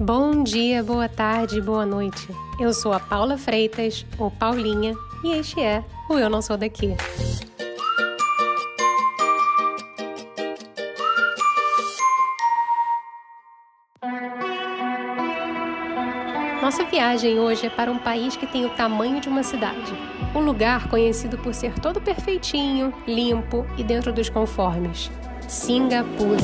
Bom dia, boa tarde, boa noite. Eu sou a Paula Freitas, ou Paulinha, e este é o Eu Não Sou Daqui. Nossa viagem hoje é para um país que tem o tamanho de uma cidade. Um lugar conhecido por ser todo perfeitinho, limpo e dentro dos conformes. Singapura.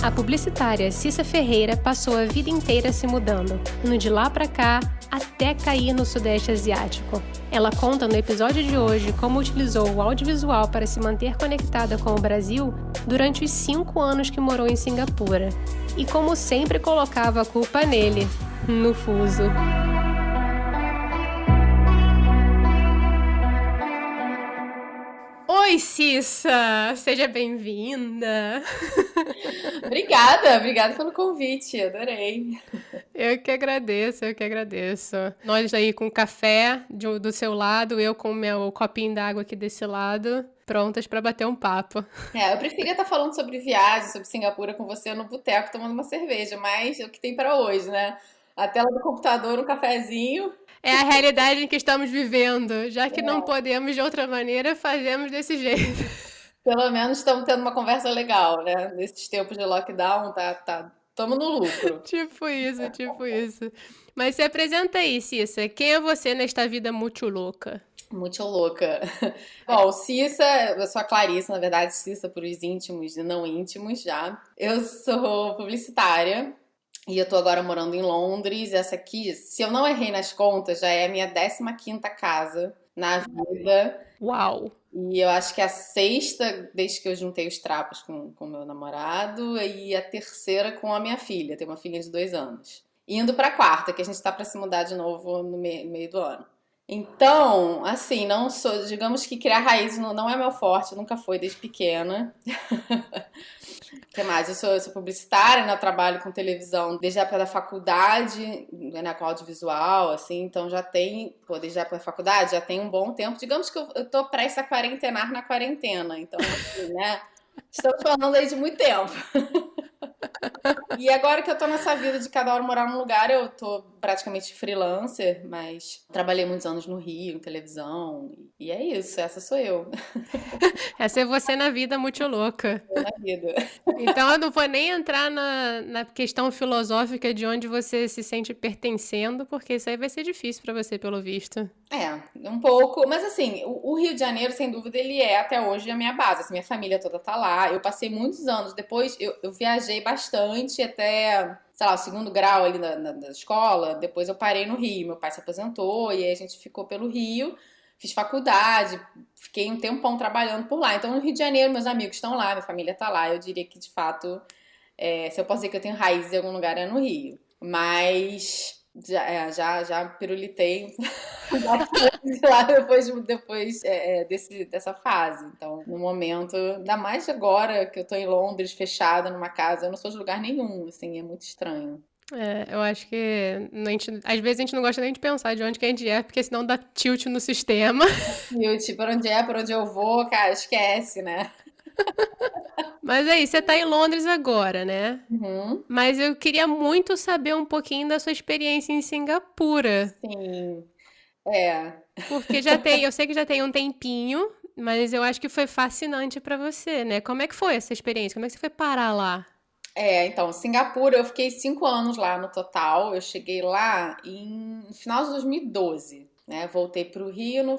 A publicitária Cissa Ferreira passou a vida inteira se mudando, indo de lá para cá até cair no Sudeste Asiático. Ela conta no episódio de hoje como utilizou o audiovisual para se manter conectada com o Brasil durante os cinco anos que morou em Singapura e como sempre colocava a culpa nele, no fuso. Oi, Cissa! Seja bem-vinda! obrigada, obrigada pelo convite, adorei. Eu que agradeço, eu que agradeço. Nós aí com café do seu lado, eu com o meu copinho d'água aqui desse lado, prontas para bater um papo. É, eu preferia estar falando sobre viagem, sobre Singapura com você no boteco tomando uma cerveja, mas é o que tem para hoje, né? A tela do computador, um cafezinho é a realidade em que estamos vivendo. Já que é. não podemos de outra maneira, fazemos desse jeito. Pelo menos estamos tendo uma conversa legal, né? Nesses tempos de lockdown, tá, tá, estamos no lucro. tipo isso, tipo isso. Mas se apresenta aí, Cissa. Quem é você nesta vida muito louca? Muito louca. Bom, Cissa, eu sou a Clarissa, na verdade, Cissa por os íntimos e não íntimos já. Eu sou publicitária, e eu tô agora morando em Londres. Essa aqui, se eu não errei nas contas, já é a minha 15 casa na vida. Uau! E eu acho que é a sexta, desde que eu juntei os trapos com o meu namorado, e a terceira com a minha filha. Tenho uma filha de dois anos. Indo pra quarta, que a gente tá pra se mudar de novo no meio do ano. Então, assim, não sou, digamos que criar raízes não, não é meu forte, nunca foi desde pequena. O que mais? Eu sou, eu sou publicitária, né? Eu trabalho com televisão desde a época da faculdade, né? Com audiovisual, assim, então já tem, pô, desde a época da faculdade, já tem um bom tempo. Digamos que eu, eu tô prestes a quarentenar na quarentena, então, assim, né? Estamos falando aí de muito tempo. e agora que eu tô nessa vida de cada hora morar num lugar, eu tô praticamente freelancer, mas trabalhei muitos anos no Rio, em televisão, e é isso, essa sou eu. essa é você na vida muito louca. Eu na vida. Então eu não vou nem entrar na, na questão filosófica de onde você se sente pertencendo, porque isso aí vai ser difícil para você, pelo visto. É, um pouco, mas assim, o, o, Rio de Janeiro, sem dúvida, ele é até hoje a minha base, assim, minha família toda tá lá, eu passei muitos anos, depois eu, eu viajei bastante até sei lá, o segundo grau ali na, na, na, escola, depois eu parei no Rio, meu pai se aposentou e aí a gente ficou pelo Rio, fiz faculdade, fiquei um tempão trabalhando por lá. Então no Rio de Janeiro meus amigos estão lá, minha família tá lá, eu diria que de fato, é, se eu posso dizer que eu tenho raízes em algum lugar é no Rio. Mas já, é, já, já pirulitei lá depois, depois é, é, desse, dessa fase. Então, no momento, ainda mais agora que eu tô em Londres, fechada numa casa, eu não sou de lugar nenhum, assim, é muito estranho. É, eu acho que a gente, às vezes a gente não gosta nem de pensar de onde que a gente é, porque senão dá tilt no sistema. Tilt, por onde é, por onde eu vou, cara, esquece, né? Mas aí, você tá em Londres agora, né? Uhum. Mas eu queria muito saber um pouquinho da sua experiência em Singapura. Sim. É. Porque já tem, eu sei que já tem um tempinho, mas eu acho que foi fascinante para você, né? Como é que foi essa experiência? Como é que você foi parar lá? É, então, Singapura, eu fiquei cinco anos lá no total. Eu cheguei lá em no final de 2012, né? Voltei para o Rio no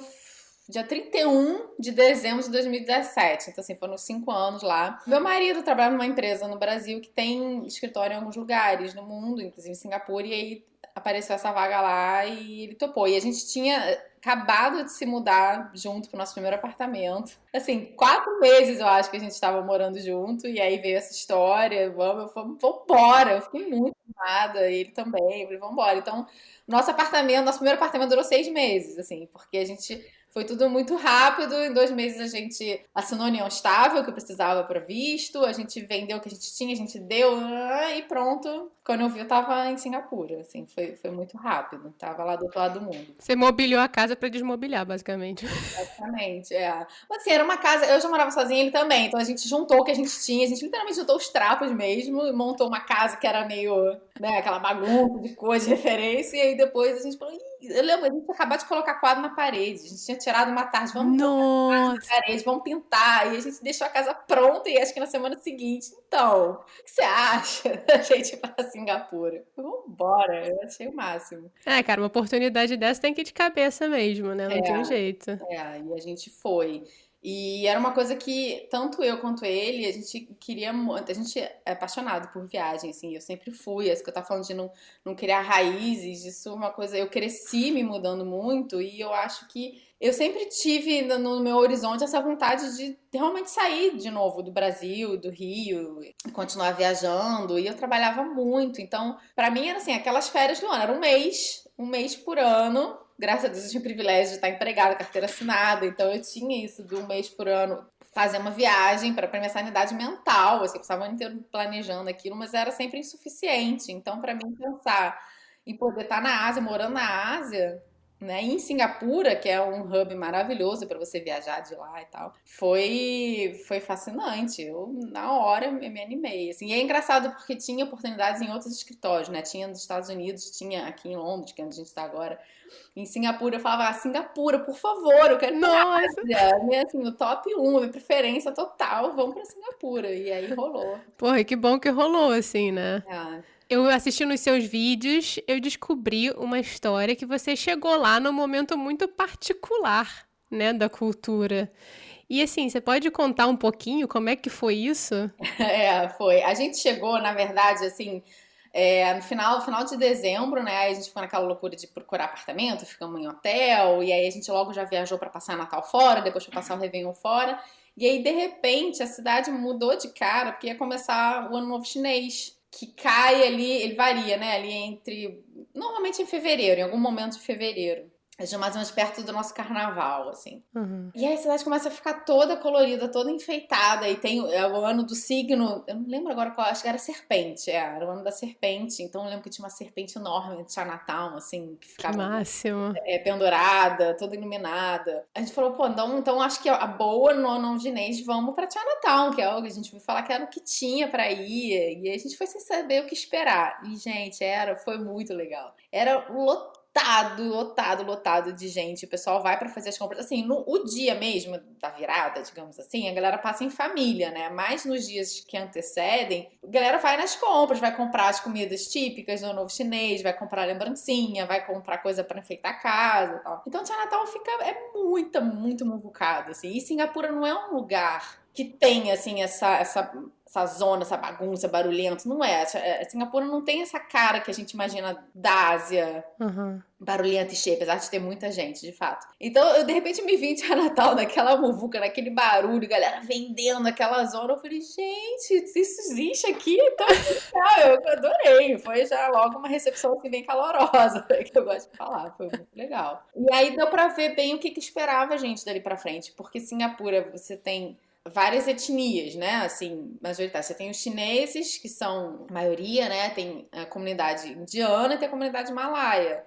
dia 31 de dezembro de 2017. Então, assim, foram cinco anos lá. Meu marido trabalha numa empresa no Brasil que tem escritório em alguns lugares no mundo, inclusive em Singapura, e aí apareceu essa vaga lá e ele topou. E a gente tinha acabado de se mudar junto pro nosso primeiro apartamento. Assim, quatro meses eu acho que a gente estava morando junto, e aí veio essa história, vamos, vamos, vamos embora. Eu fiquei muito animada, ele também, eu falei, vamos embora. Então, nosso apartamento, nosso primeiro apartamento durou seis meses, assim, porque a gente Foi tudo muito rápido. Em dois meses a gente assinou a união estável que eu precisava para visto. A gente vendeu o que a gente tinha, a gente deu ah, e pronto. Quando eu vi, eu tava em Singapura. Assim, foi, foi muito rápido. Tava lá do outro lado do mundo. Você mobiliou a casa para desmobiliar, basicamente. Exatamente, é. Mas assim, era uma casa. Eu já morava sozinha, ele também. Então a gente juntou o que a gente tinha. A gente literalmente juntou os trapos mesmo e montou uma casa que era meio, né, aquela bagunça de coisa de referência. E aí depois a gente falou, eu lembro, a gente tinha acabado de colocar quadro na parede. A gente tinha tirado uma tarde, vamos Nossa. na parede, vamos pintar. E a gente deixou a casa pronta e acho que na semana seguinte, então, o que você acha da gente ir para Singapura? Vambora, eu achei o máximo. É, cara, uma oportunidade dessa tem que ir de cabeça mesmo, né? Não É. tem jeito. É, e a gente foi. E era uma coisa que tanto eu quanto ele, a gente queria muito. A gente é apaixonado por viagem, assim. Eu sempre fui. Isso que eu tava falando de não, não criar raízes, isso é uma coisa. Eu cresci me mudando muito e eu acho que eu sempre tive no, meu horizonte essa vontade de realmente sair de novo do Brasil, do Rio, continuar viajando. E eu trabalhava muito. Então, pra mim era assim, aquelas férias do ano. Era um mês, um mês por ano graças a Deus eu tinha o privilégio de estar empregada, carteira assinada, então eu tinha isso de um mês por ano fazer uma viagem para minha sanidade mental, assim, eu passava o ano inteiro planejando aquilo, mas era sempre insuficiente. Então, para mim pensar em poder estar na Ásia, morando na Ásia, né, em Singapura, que é um hub maravilhoso para você viajar de lá e tal, foi foi fascinante. Eu na hora me, me animei. Assim, e é engraçado porque tinha oportunidades em outros escritórios, né? Tinha nos Estados Unidos, tinha aqui em Londres, que é onde a gente está agora. Em Singapura, eu falava, ah, Singapura, por favor, eu quero Nossa! Minha, assim, o top 1, minha preferência total, vamos pra Singapura. E aí rolou. Porra, que bom que rolou, assim, né? Ah, Eu assistindo os seus vídeos, eu descobri uma história que você chegou lá num momento muito particular, né, da cultura. E assim, você pode contar um pouquinho como é que foi isso? É, foi. A gente chegou, na verdade, assim, é, no final, final de dezembro, né? Aí a gente ficou naquela loucura de procurar apartamento, ficamos em hotel, e aí a gente logo já viajou para passar Natal fora, depois para passar o Réveillon fora. E aí, de repente, a cidade mudou de cara, porque ia começar o Ano Novo Chinês, que cai ali, ele varia, né? Ali entre. Normalmente em fevereiro, em algum momento de fevereiro. É mais ou menos perto do nosso carnaval, assim. Uhum. E aí a cidade começa a ficar toda colorida, toda enfeitada. E tem é, o ano do signo. Eu não lembro agora qual, acho que era serpente. É, era o ano da serpente. Então eu lembro que tinha uma serpente enorme de Chinatown, assim, que Que ficava máximo. é, pendurada, toda iluminada. A gente falou, pô, então, então acho que a boa no ano chinês, vamos pra Chinatown, que é o que a gente ouviu falar que era o que tinha pra ir. E a gente foi sem saber o que esperar. E, gente, era, foi muito legal. Era lotado lotado, lotado, lotado de gente. O pessoal vai pra fazer as compras. Assim, no o dia mesmo da virada, digamos assim, a galera passa em família, né? Mas nos dias que antecedem, a galera vai nas compras, vai comprar as comidas típicas do novo chinês, vai comprar lembrancinha, vai comprar coisa pra enfeitar a casa e tal. Então, Natal fica é muita, muito muvucado, assim. E Singapura não é um lugar que tem assim essa essa essa zona, essa bagunça, barulhento, não é. É, Singapura não tem essa cara que a gente imagina da Ásia, Uhum. barulhenta e cheia, apesar de ter muita gente, de fato. Então, eu de repente me vi de Natal naquela muvuca, naquele barulho, galera vendendo aquela zona. Eu falei, gente, isso existe aqui? Então, eu adorei. Foi já logo uma recepção assim, bem calorosa, que eu gosto de falar. Foi muito legal. E aí deu pra ver bem o que, que esperava a gente dali pra frente, porque Singapura você tem várias etnias, né? Assim, majoritária. Você tem os chineses, que são a maioria, né? Tem a comunidade indiana e tem a comunidade malaia.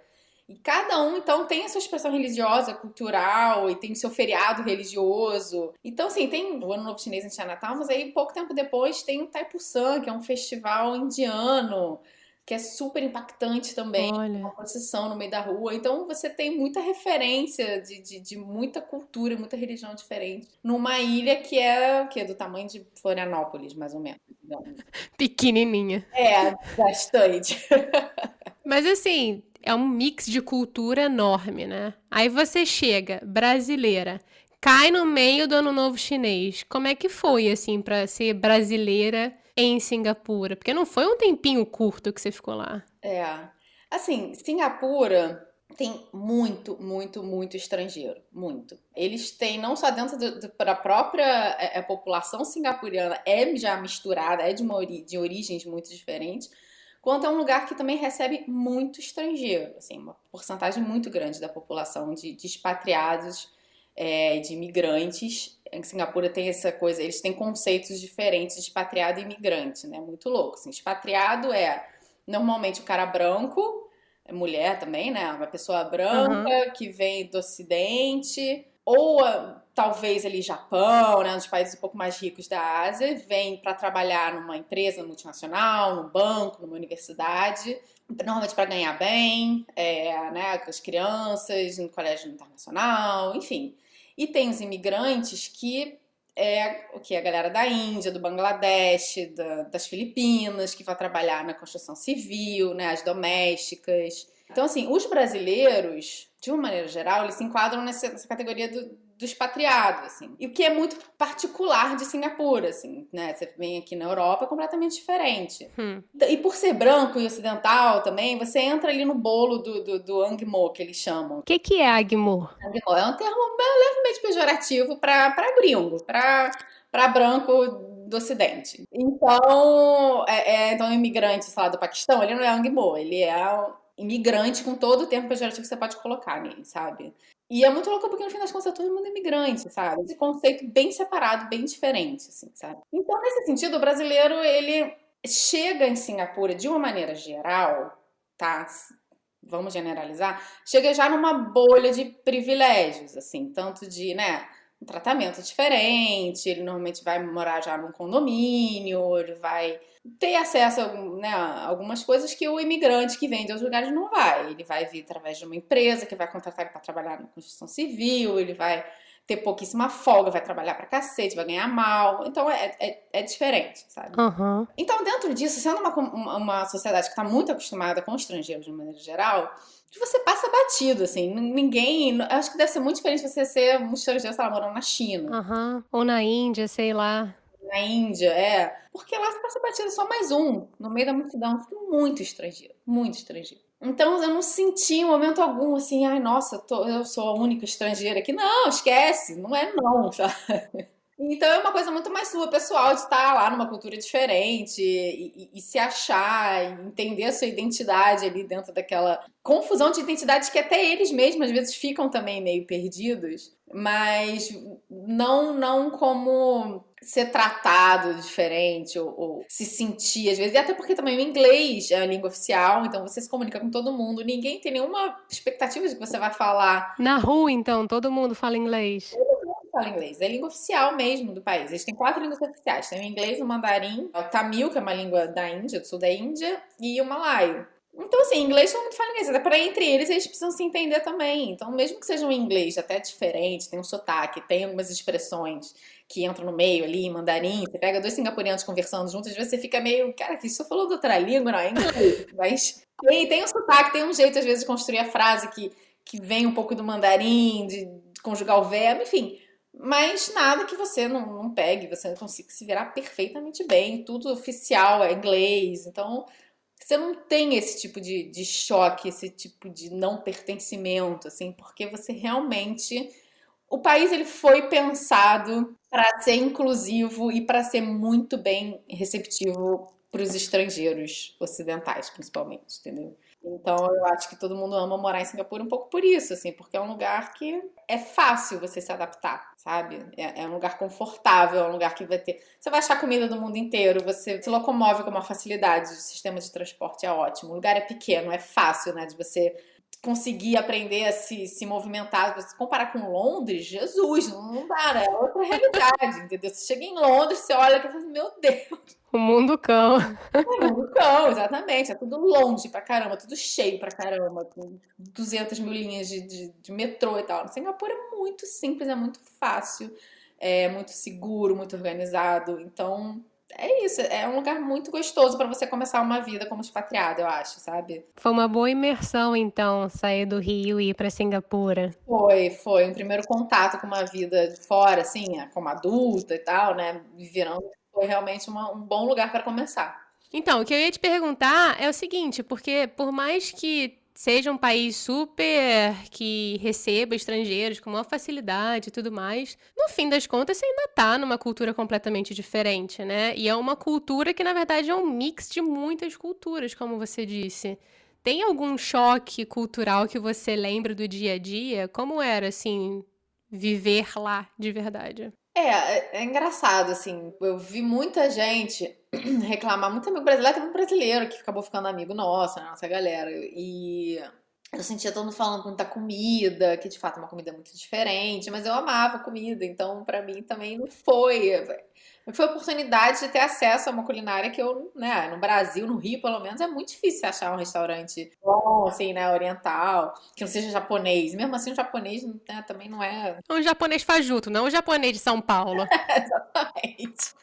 E cada um, então, tem a sua expressão religiosa, cultural, e tem o seu feriado religioso. Então, assim, tem o Ano Novo Chinês em Chinatown, mas aí, pouco tempo depois, tem o Taipusan, que é um festival indiano, que é super impactante também Olha. uma procissão no meio da rua. Então você tem muita referência de, de, de muita cultura, muita religião diferente. Numa ilha que é, que é do tamanho de Florianópolis, mais ou menos. digamos. Pequenininha. É, bastante. Mas assim, é um mix de cultura enorme, né? Aí você chega, brasileira, cai no meio do Ano Novo Chinês. Como é que foi, assim, pra ser brasileira em Singapura? Porque não foi um tempinho curto que você ficou lá. É. Assim, Singapura tem muito, muito, muito estrangeiro. Muito. Eles têm, não só dentro da própria é, é, população singapuriana, é já misturada, é de, uma de origens muito diferentes, quanto é um lugar que também recebe muito estrangeiro. Assim, uma porcentagem muito grande da população de, de expatriados é, de imigrantes. Em Singapura tem essa coisa, eles têm conceitos diferentes de expatriado e imigrante, né? Muito louco. Assim, expatriado é normalmente o cara branco, é mulher também, né? Uma pessoa branca uhum. que vem do Ocidente, ou talvez ali Japão, né, nos países um pouco mais ricos da Ásia, vem para trabalhar numa empresa multinacional, num banco, numa universidade, normalmente para ganhar bem, é, né, com as crianças, no colégio internacional, enfim. E tem os imigrantes que é o que a galera da Índia, do Bangladesh, da, das Filipinas, que vai trabalhar na construção civil, né, as domésticas. Então, assim, os brasileiros, de uma maneira geral, eles se enquadram nessa, nessa categoria do, do expatriado, assim. E o que é muito particular de Singapura, assim, né? Você vem aqui na Europa, é completamente diferente. Hum. E por ser branco e ocidental também, você entra ali no bolo do, do, do Angmo, que eles chamam. O que, que é Angmo? Angmo é um termo levemente pejorativo para gringo, para branco do Ocidente. Então, é, é, então, um imigrante, sei lá, do Paquistão, ele não é Angmo, ele é imigrante com todo o termo pejorativo que você pode colocar nele, sabe? E é muito louco porque no fim das contas é todo mundo imigrante, sabe? Esse conceito bem separado, bem diferente, assim, sabe? Então, nesse sentido, o brasileiro, ele chega em Singapura de uma maneira geral, tá? Vamos generalizar, chega já numa bolha de privilégios, assim, tanto de, né, um tratamento diferente, ele normalmente vai morar já num condomínio, ele vai ter acesso né, a algumas coisas que o imigrante que vem de outros lugares não vai. Ele vai vir através de uma empresa que vai contratar para trabalhar na construção civil, ele vai ter pouquíssima folga, vai trabalhar para cacete, vai ganhar mal. Então é, é, é diferente, sabe? Uhum. Então, dentro disso, sendo uma, uma sociedade que está muito acostumada com estrangeiros de maneira geral, você passa batido, assim. Ninguém. Acho que deve ser muito diferente você ser um estrangeiro, sei lá, morando na China. Uhum. Ou na Índia, sei lá na Índia, é. Porque lá você passa batida só mais um, no meio da multidão. Muito estrangeiro, muito estrangeiro. Então eu não senti em momento algum assim, ai, nossa, tô, eu sou a única estrangeira aqui. Não, esquece, não é não, sabe? Então é uma coisa muito mais sua, pessoal, de estar lá numa cultura diferente e, e, e, se achar, entender a sua identidade ali dentro daquela confusão de identidade que até eles mesmos às vezes ficam também meio perdidos, mas não, não como ser tratado diferente ou, ou, se sentir às vezes, e até porque também o inglês é a língua oficial, então você se comunica com todo mundo, ninguém tem nenhuma expectativa de que você vai falar. Na rua, então, todo mundo fala inglês. Todo mundo fala inglês, é a língua oficial mesmo do país. Eles têm quatro línguas oficiais: tem o inglês, o mandarim, o tamil, que é uma língua da Índia, do sul da Índia, e o malaio. Então, assim, inglês todo mundo fala inglês. Até para entre eles, eles precisam se entender também. Então, mesmo que seja um inglês até diferente, tem um sotaque, tem algumas expressões que entram no meio ali, mandarim, você pega dois singapurianos conversando juntos, às vezes você fica meio, cara, que isso falou de outra língua, não é inglês. Mas tem, tem um sotaque, tem um jeito, às vezes, de construir a frase que, que vem um pouco do mandarim, de, de conjugar o verbo, enfim. Mas nada que você não, não pegue, você não consiga se virar perfeitamente bem. Tudo oficial é inglês. Então, você não tem esse tipo de, de choque, esse tipo de não pertencimento, assim, porque você realmente. O país ele foi pensado para ser inclusivo e para ser muito bem receptivo para os estrangeiros ocidentais, principalmente, entendeu? Então eu acho que todo mundo ama morar em Singapura um pouco por isso, assim, porque é um lugar que é fácil você se adaptar, sabe? É, é, um lugar confortável, é um lugar que vai ter. Você vai achar comida do mundo inteiro, você se locomove com uma facilidade, o sistema de transporte é ótimo. O lugar é pequeno, é fácil, né? De você conseguir aprender a se, se movimentar. Se comparar com Londres, Jesus, não dá, né? É outra realidade, entendeu? Você chega em Londres, você olha e fala, assim, meu Deus. O mundo cão. O mundo cão, exatamente. É tudo longe pra caramba, tudo cheio pra caramba, com 200 mil linhas de, de, de metrô e tal. Singapura é muito simples, é muito fácil, é muito seguro, muito organizado. Então, é isso, é um lugar muito gostoso para você começar uma vida como expatriado, eu acho, sabe? Foi uma boa imersão, então, sair do Rio e ir para Singapura. Foi, foi. Um primeiro contato com uma vida fora, assim, como adulta e tal, né? Virando, foi realmente uma, um bom lugar para começar. Então, o que eu ia te perguntar é o seguinte, porque por mais que seja um país super que receba estrangeiros com maior facilidade e tudo mais, no fim das contas você ainda tá numa cultura completamente diferente, né? E é uma cultura que na verdade é um mix de muitas culturas, como você disse. Tem algum choque cultural que você lembra do dia a dia? Como era assim, viver lá de verdade. É, é, é engraçado, assim, eu vi muita gente reclamar, muito amigo brasileiro, um brasileiro que acabou ficando amigo nosso, né, nossa galera, e eu sentia todo mundo falando muita comida, que de fato é uma comida muito diferente, mas eu amava comida, então para mim também não foi foi a oportunidade de ter acesso a uma culinária que eu, né, no Brasil, no Rio, pelo menos, é muito difícil achar um restaurante bom, assim, né, oriental, que não seja japonês. Mesmo assim, o japonês né, também não é. Um japonês fajuto, não o japonês de São Paulo. Exatamente.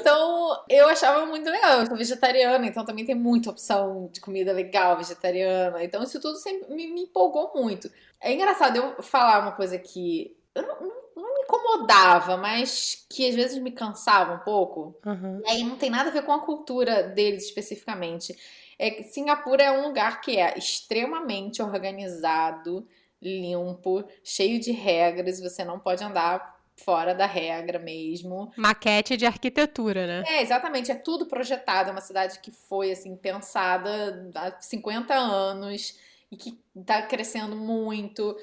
Então, eu achava muito legal. Eu sou vegetariana, então também tem muita opção de comida legal vegetariana. Então, isso tudo sempre me, me empolgou muito. É engraçado eu falar uma coisa que. Eu não, não me incomodava, mas que às vezes me cansava um pouco. Uhum. E aí não tem nada a ver com a cultura deles especificamente. É que Singapura é um lugar que é extremamente organizado, limpo, cheio de regras, você não pode andar fora da regra mesmo. Maquete de arquitetura, né? É, exatamente, é tudo projetado, é uma cidade que foi assim pensada há 50 anos e que está crescendo muito.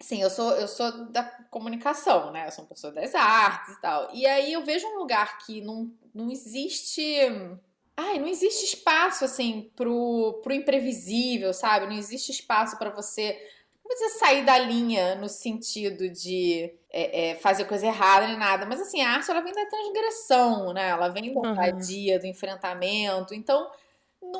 Sim, eu sou, eu sou da comunicação, né? Eu sou uma pessoa das artes e tal. E aí eu vejo um lugar que não, não existe. Ai, não existe espaço, assim, pro, pro imprevisível, sabe? Não existe espaço para você. Não precisa sair da linha no sentido de é, é, fazer coisa errada nem nada. Mas, assim, a arte, ela vem da transgressão, né? Ela vem da uhum. do enfrentamento. Então,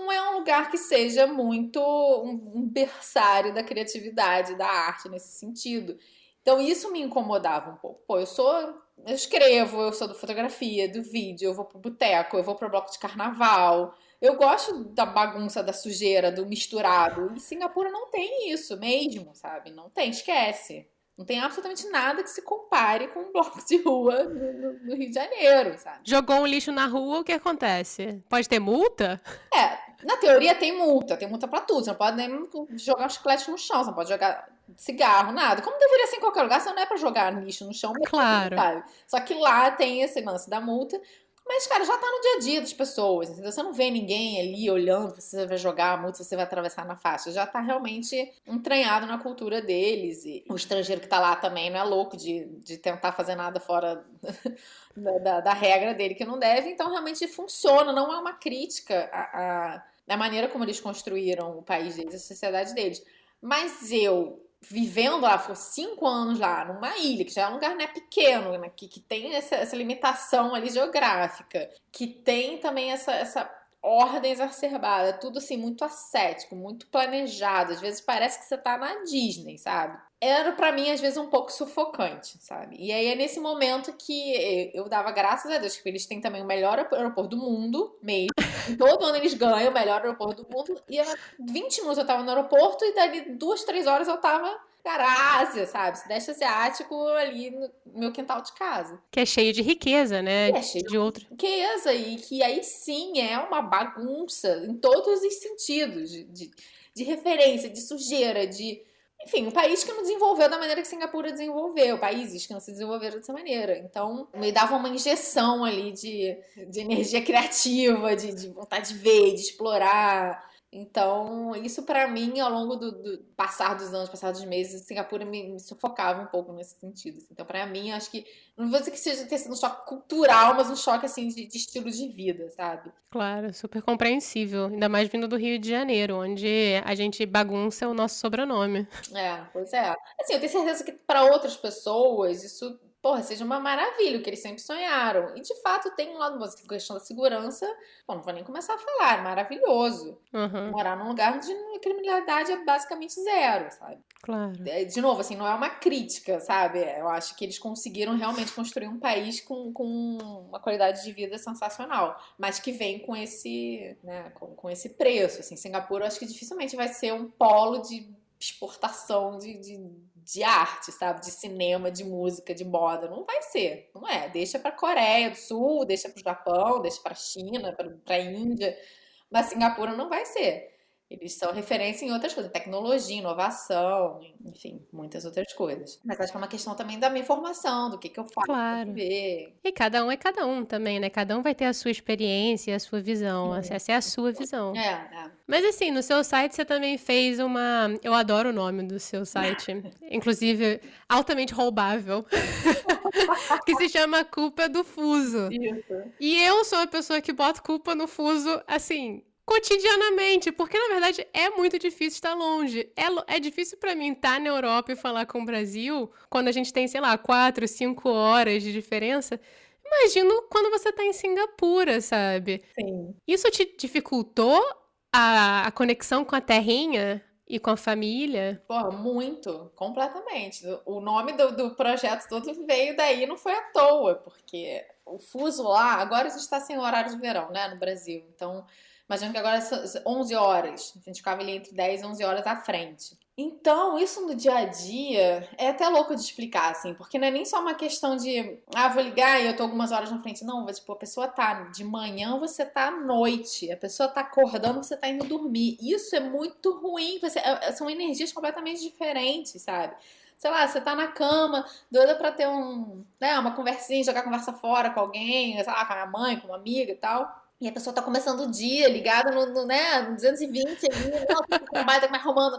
não é um lugar que seja muito um berçário da criatividade, da arte nesse sentido. Então isso me incomodava um pouco. Pô, eu sou. Eu escrevo, eu sou do fotografia, do vídeo, eu vou pro boteco, eu vou pro bloco de carnaval. Eu gosto da bagunça, da sujeira, do misturado. E Singapura não tem isso mesmo, sabe? Não tem, esquece. Não tem absolutamente nada que se compare com um bloco de rua no, no, Rio de Janeiro, sabe? Jogou um lixo na rua, o que acontece? Pode ter multa? É, na teoria tem multa, tem multa pra tudo. Você não pode nem jogar um chiclete no chão, você não pode jogar cigarro, nada. Como deveria ser em qualquer lugar, você não é pra jogar lixo no chão. Claro. Sabe? Só que lá tem esse lance da multa. Mas, cara, já tá no dia a dia das pessoas, entendeu? Você não vê ninguém ali olhando se você vai jogar a multa, se você vai atravessar na faixa. Já tá realmente entranhado na cultura deles. E o estrangeiro que tá lá também não é louco de, de tentar fazer nada fora da, da, da regra dele que não deve. Então, realmente funciona. Não é uma crítica à, à, à maneira como eles construíram o país deles, a sociedade deles. Mas eu vivendo lá, ficou cinco anos lá, numa ilha, que já é um lugar né, pequeno, né, que, que tem essa, essa limitação ali geográfica, que tem também essa, essa ordem exacerbada, tudo assim, muito ascético, muito planejado. Às vezes parece que você tá na Disney, sabe? Era para mim, às vezes, um pouco sufocante, sabe? E aí é nesse momento que eu dava graças a Deus, que eles têm também o melhor aeroporto do mundo, mesmo. Todo ano eles ganham o melhor aeroporto do mundo. E 20 minutos eu tava no aeroporto e dali duas, três horas eu tava Carácia, sabe? Sudeste Asiático ali no meu quintal de casa. Que é cheio de riqueza, né? é cheio de outra riqueza e que aí sim é uma bagunça em todos os sentidos de, de, de referência, de sujeira, de enfim, um país que não desenvolveu da maneira que Singapura desenvolveu, países que não se desenvolveram dessa maneira. Então, me dava uma injeção ali de, de energia criativa, de, de vontade de ver, de explorar. Então, isso para mim, ao longo do, do, passar dos anos, passar dos meses, Singapura me, me sufocava um pouco nesse sentido. Assim. Então, para mim, acho que não vou dizer que seja ter sido um choque cultural, mas um choque assim de, de, estilo de vida, sabe? Claro, super compreensível. Ainda mais vindo do Rio de Janeiro, onde a gente bagunça o nosso sobrenome. É, pois é. Assim, eu tenho certeza que para outras pessoas isso porra, seja uma maravilha, o que eles sempre sonharam. E de fato tem um lado bom, a questão da segurança, bom, não vou nem começar a falar, é maravilhoso. Uhum. Morar num lugar onde a criminalidade é basicamente zero, sabe? Claro. É, de novo, assim, não é uma crítica, sabe? Eu acho que eles conseguiram realmente construir um país com, com uma qualidade de vida sensacional, mas que vem com esse, né, com, com esse preço. Assim, Singapura, eu acho que dificilmente vai ser um polo de exportação de, de de arte, sabe? De cinema, de música, de moda. Não vai ser, não é. Deixa para Coreia do Sul, deixa para o Japão, deixa para China, para a Índia, mas Singapura não vai ser. Eles são referência em outras coisas, tecnologia, inovação, enfim, muitas outras coisas. Mas acho que é uma questão também da minha formação, do que, que eu faço Claro. ver. E cada um é cada um também, né? Cada um vai ter a sua experiência, a sua visão. Essa é a sua visão. É, é. Mas assim, no seu site você também fez uma. Eu adoro o nome do seu site. Inclusive, altamente roubável. que se chama Culpa do Fuso. Isso. E eu sou a pessoa que bota culpa no fuso, assim, cotidianamente, porque na verdade é muito difícil estar longe. É, é difícil pra mim estar na Europa e falar com o Brasil quando a gente tem, sei lá, quatro, cinco horas de diferença. Imagino quando você tá em Singapura, sabe? Sim. Isso te dificultou a, a conexão com a terrinha e com a família? Pô, muito, completamente. O nome do, do projeto todo veio daí, não foi à toa, porque o fuso lá, agora a gente está sem horário de verão, né, no Brasil. Então, imagino que agora são 11 horas. A gente ficava ali entre 10 e 11 horas à frente. Então, isso no dia a dia é até louco de explicar, assim, porque não é nem só uma questão de, ah, vou ligar e eu tô algumas horas na frente. Não, tipo, a pessoa tá de manhã, você tá à noite. A pessoa tá acordando, você tá indo dormir. Isso é muito ruim. Você, é- são energias completamente diferentes, sabe? Sei lá, você tá na cama, doida pra ter um, né, uma conversinha, jogar conversa fora com alguém, sei lá, com a minha mãe, com uma amiga e tal. E a pessoa tá começando o dia ligada no, no, né, no 220 ali, me arrumando.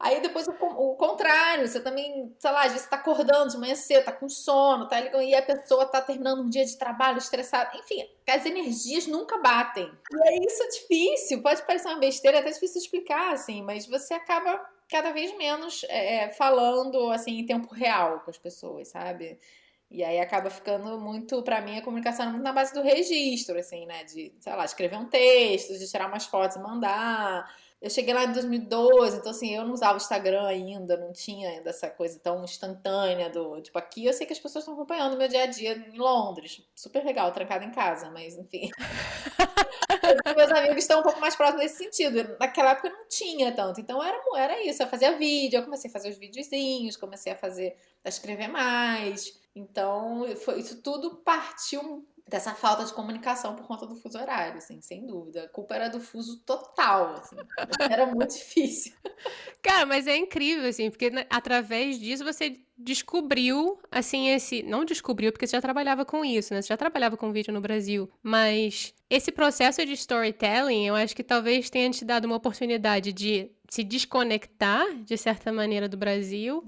Aí depois o, o contrário, você também, sei lá, às vezes você tá acordando de manhã cedo, tá com sono, tá ligado? E a pessoa tá terminando um dia de trabalho estressada. Enfim, as energias nunca batem. E é isso difícil, pode parecer uma besteira, é até difícil explicar, assim, mas você acaba cada vez menos é, falando, assim, em tempo real com as pessoas, sabe? E aí acaba ficando muito, pra mim, a comunicação é muito na base do registro, assim, né? De, sei lá, escrever um texto, de tirar umas fotos e mandar. Eu cheguei lá em 2012, então assim, eu não usava o Instagram ainda, não tinha ainda essa coisa tão instantânea do. Tipo, aqui eu sei que as pessoas estão acompanhando o meu dia a dia em Londres. Super legal, trancada em casa, mas enfim. Meus amigos estão um pouco mais próximos nesse sentido. Naquela época não tinha tanto. Então era, era isso. Eu fazia vídeo, eu comecei a fazer os videozinhos, comecei a fazer, a escrever mais. Então, foi, isso tudo partiu dessa falta de comunicação por conta do fuso horário, assim, sem dúvida. A culpa era do fuso total, assim. Era muito difícil. Cara, mas é incrível, assim, porque né, através disso você descobriu, assim, esse. Não descobriu, porque você já trabalhava com isso, né? Você já trabalhava com vídeo no Brasil. Mas esse processo de storytelling, eu acho que talvez tenha te dado uma oportunidade de se desconectar, de certa maneira, do Brasil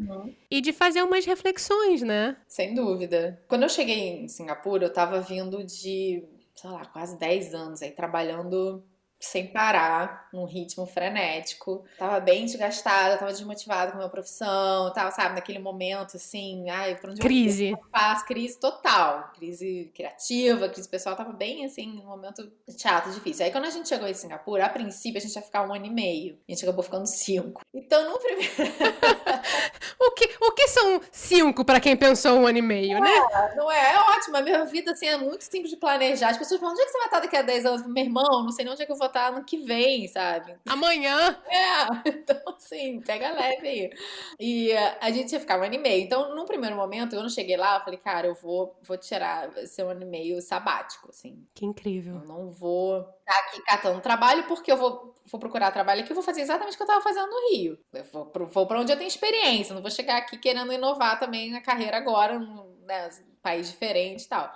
e de fazer umas reflexões, né? Sem dúvida. Quando eu cheguei em Singapura, eu tava vindo de, sei lá, quase 10 anos aí trabalhando sem parar, num ritmo frenético. Tava bem desgastada, tava desmotivada com a minha profissão, tava, sabe, naquele momento assim, ai, pra onde eu Crise. vou, faço? Crise total, crise criativa, crise pessoal, tava bem assim, um momento chato, difícil. Aí quando a gente chegou em Singapura, a princípio a gente ia ficar um ano e meio, a gente acabou ficando cinco. Então no primeiro O que, o que são cinco pra quem pensou um ano e meio, né? Não é? É ótimo. A minha vida, assim, é muito simples de planejar. As pessoas falam, onde é que você vai estar daqui a 10 anos? Meu irmão, não sei nem onde é que eu vou estar ano que vem, sabe? Amanhã. É, então, assim, pega leve aí. E eh, a gente ia ficar um ano e meio. Então, num primeiro momento, eu não cheguei lá, eu falei, cara, eu vou, vou tirar, ser um ano e meio sabático, assim. Que incrível. Eu não vou estar aqui catando trabalho, porque eu vou, vou procurar trabalho aqui, eu vou fazer exatamente o que eu tava fazendo no Rio. Eu vou, vou pra onde eu tenho experiência, não vou chegar aqui querendo inovar também na carreira agora, num né, país diferente e tal.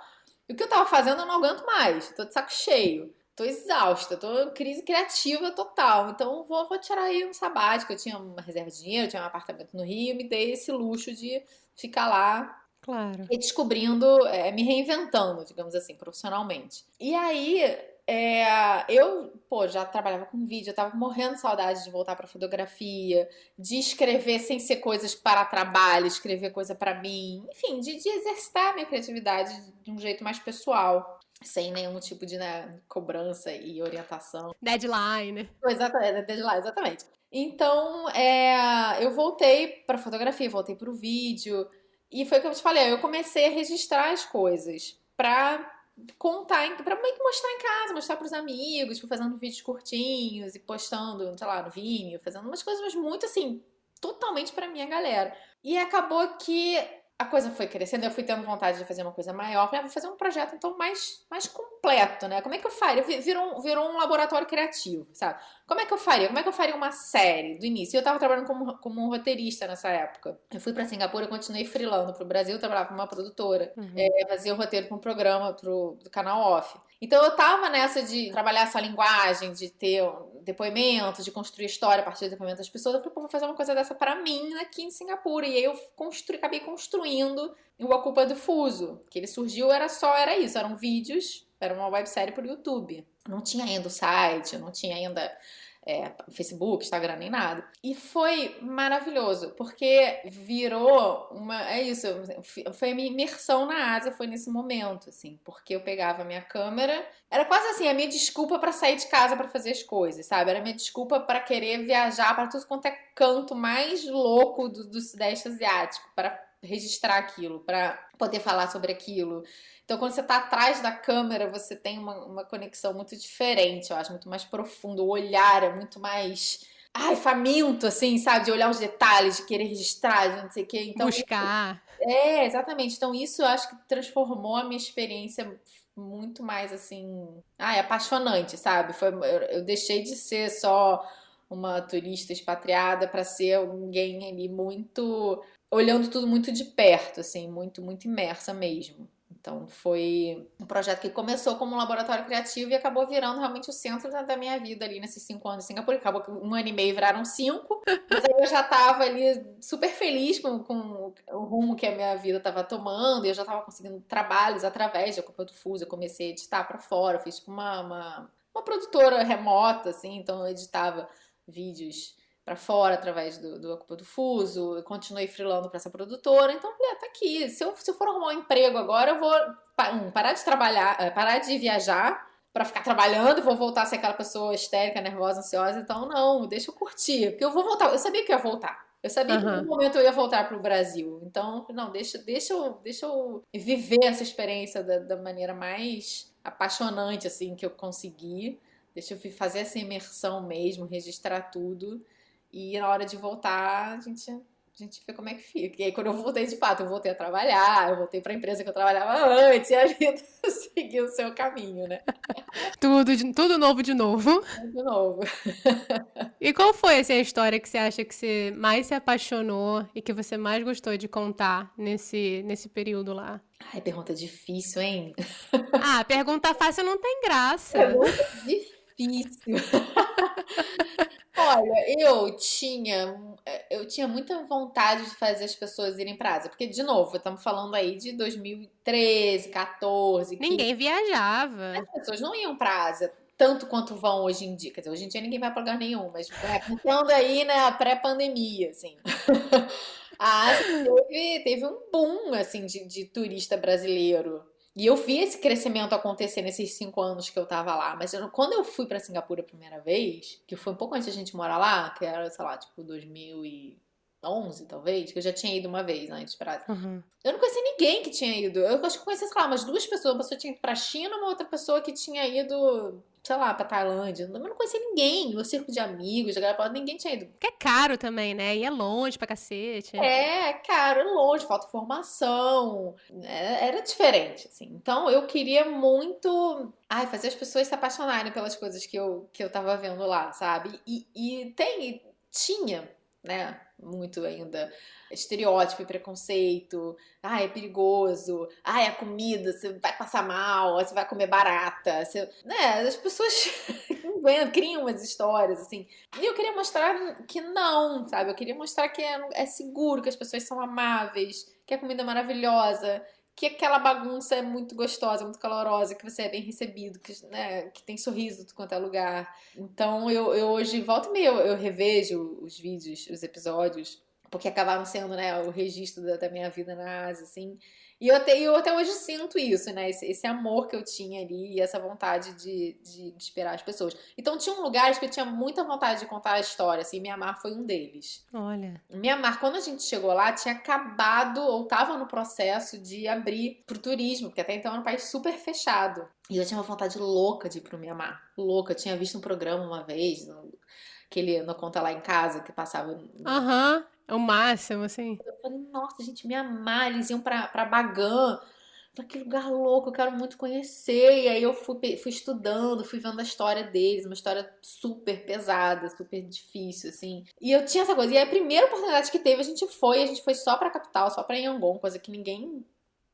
E o que eu tava fazendo eu não aguento mais, tô de saco cheio. Tô exausta, tô em crise criativa total. Então vou, vou tirar aí um sabático. Eu tinha uma reserva de dinheiro, eu tinha um apartamento no Rio, me dei esse luxo de ficar lá Claro. e descobrindo, é, me reinventando, digamos assim, profissionalmente. E aí, é, eu, pô, já trabalhava com vídeo, eu tava morrendo de saudade de voltar pra fotografia, de escrever sem ser coisas para trabalho, escrever coisa pra mim, enfim, de, de exercitar minha criatividade de um jeito mais pessoal. Sem nenhum tipo de né, cobrança e orientação. Deadline. Exatamente, desde lá, exatamente. Então, é, eu voltei para fotografia, voltei para o vídeo, e foi o que eu te falei, eu comecei a registrar as coisas para contar, para meio que mostrar em casa, mostrar para os amigos, fui fazendo vídeos curtinhos e postando, sei lá, no Vimeo, fazendo umas coisas mas muito assim, totalmente para minha galera. E acabou que a coisa foi crescendo, eu fui tendo vontade de fazer uma coisa maior. Falei, ah, vou fazer um projeto então mais, mais completo, né? Como é que eu faria? Virou, virou um laboratório criativo, sabe? Como é que eu faria? Como é que eu faria uma série do início? Eu tava trabalhando como, como um roteirista nessa época. Eu fui para Singapura, eu continuei freelando pro Brasil, eu trabalhava com uma produtora, uhum. é, fazia o roteiro para um programa pro, do canal off. Então eu tava nessa de trabalhar essa linguagem, de ter depoimentos, de construir história a partir do depoimento das pessoas. Eu falei, pô, vou fazer uma coisa dessa para mim aqui em Singapura. E aí eu construí, acabei construindo o A Culpa do Fuso. Que ele surgiu, era só, era isso, eram vídeos, era uma websérie pro YouTube. Não tinha ainda o site, não tinha ainda é, Facebook, Instagram, nem nada. E foi maravilhoso, porque virou uma. É isso, foi a minha imersão na Ásia, foi nesse momento, assim, porque eu pegava a minha câmera. Era quase assim, a minha desculpa para sair de casa para fazer as coisas, sabe? Era a minha desculpa para querer viajar para tudo quanto é canto mais louco do, do Sudeste Asiático, para registrar aquilo, para poder falar sobre aquilo. Então, quando você está atrás da câmera, você tem uma, uma conexão muito diferente, eu acho, muito mais profundo. O olhar é muito mais ai, faminto, assim, sabe? De olhar os detalhes, de querer registrar, de não sei o quê. Então, Buscar. Isso, é, exatamente. Então, isso eu acho que transformou a minha experiência muito mais, assim, ai, apaixonante, sabe? Foi, eu, eu deixei de ser só uma turista expatriada para ser alguém ali muito olhando tudo muito de perto, assim, muito muito imersa mesmo. Então foi um projeto que começou como um laboratório criativo e acabou virando realmente o centro da, da minha vida ali nesses cinco anos em Singapura. Acabou que um ano e meio viraram cinco, mas aí eu já estava ali super feliz com, com, o rumo que a minha vida estava tomando e eu já estava conseguindo trabalhos através da Copa do Fuso. Eu comecei a editar para fora, fiz tipo uma, uma, uma produtora remota, assim, então eu editava vídeos para fora através do, do Ocupa do Fuso, continuei freelando para essa produtora, então falei, ah, tá aqui, se eu, se eu for arrumar um emprego agora, eu vou um, parar de trabalhar, eh, parar de viajar para ficar trabalhando, vou voltar a ser aquela pessoa histérica, nervosa, ansiosa, então não, deixa eu curtir, porque eu vou voltar, eu sabia que eu ia voltar. Eu sabia uhum. que em algum momento eu ia voltar para o Brasil. Então, não, deixa, deixa, eu, deixa eu viver essa experiência da, da maneira mais apaixonante assim que eu consegui. Deixa eu fazer essa imersão mesmo, registrar tudo. E na hora de voltar, a gente, a gente vê como é que fica. E aí, quando eu voltei de fato, eu voltei a trabalhar, eu voltei para a empresa que eu trabalhava antes, e a vida seguiu o seu caminho, né? tudo, tudo novo de novo. Tudo novo. e qual foi assim, a história que você acha que você mais se apaixonou e que você mais gostou de contar nesse, nesse período lá? Ai, pergunta difícil, hein? ah, pergunta fácil não tem graça. Pergunta difícil. Olha, eu tinha, eu tinha muita vontade de fazer as pessoas irem pra Ásia, porque, de novo, estamos falando aí de 2013, 14. Ninguém viajava. As pessoas não iam pra Ásia tanto quanto vão hoje em dia. Quer dizer, hoje em dia ninguém vai pra lugar nenhum, mas é, pensando aí na pré-pandemia, assim. A Ásia teve, teve um boom, assim, de, de turista brasileiro. E eu vi esse crescimento acontecer nesses cinco anos que eu tava lá. Mas eu, quando eu fui para Singapura a primeira vez, que foi um pouco antes da gente morar lá, que era, sei lá, tipo 2011, talvez, que eu já tinha ido uma vez antes pra. Uhum. Eu não conhecia ninguém que tinha ido. Eu acho que conhecia, sei lá, umas duas pessoas. Uma pessoa tinha ido pra China, uma outra pessoa que tinha ido sei lá, pra Tailândia. Eu não conhecia ninguém, meu círculo de amigos, de galera, ninguém tinha ido. Que é caro também, né? E é longe pra cacete. É, é caro, é longe, falta formação. É, era diferente, assim. Então eu queria muito. Ai, fazer as pessoas se apaixonarem pelas coisas que eu, que eu tava vendo lá, sabe? E, e tem, tinha, né? Muito ainda estereótipo e preconceito. Ah, é perigoso. Ah, é comida, você vai passar mal, você vai comer barata. Você... Né, as pessoas criam umas histórias, assim. E eu queria mostrar que não, sabe? Eu queria mostrar que é, é seguro, que as pessoas são amáveis, que a comida é maravilhosa, que aquela bagunça é muito gostosa, muito calorosa, que você é bem recebido, que, né, que tem sorriso de quanto é lugar. Então eu, eu hoje volto e meio, eu revejo os vídeos, os episódios, porque acabaram sendo, né, o registro da, da minha vida na Ásia, assim. E eu até, eu até hoje sinto isso, né? Esse, esse amor que eu tinha ali e essa vontade de, de, de inspirar as pessoas. Então, tinham lugares que eu tinha muita vontade de contar a história, assim. Mianmar foi um deles. Olha. Mianmar, quando a gente chegou lá, tinha acabado ou estava no processo de abrir pro turismo, porque até então era um país super fechado. E eu tinha uma vontade louca de ir pro Mianmar. Louca. Eu tinha visto um programa uma vez, aquele no Conta Lá em Casa, que passava. Aham. Uhum. É o máximo, assim. Eu falei, nossa, gente, me amar. Eles iam pra, pra Bagan. Que lugar louco, eu quero muito conhecer. E aí eu fui, fui estudando, fui vendo a história deles, uma história super pesada, super difícil, assim. E eu tinha essa coisa. E a primeira oportunidade que teve, a gente foi, a gente foi só pra capital, só pra Yangon, coisa que ninguém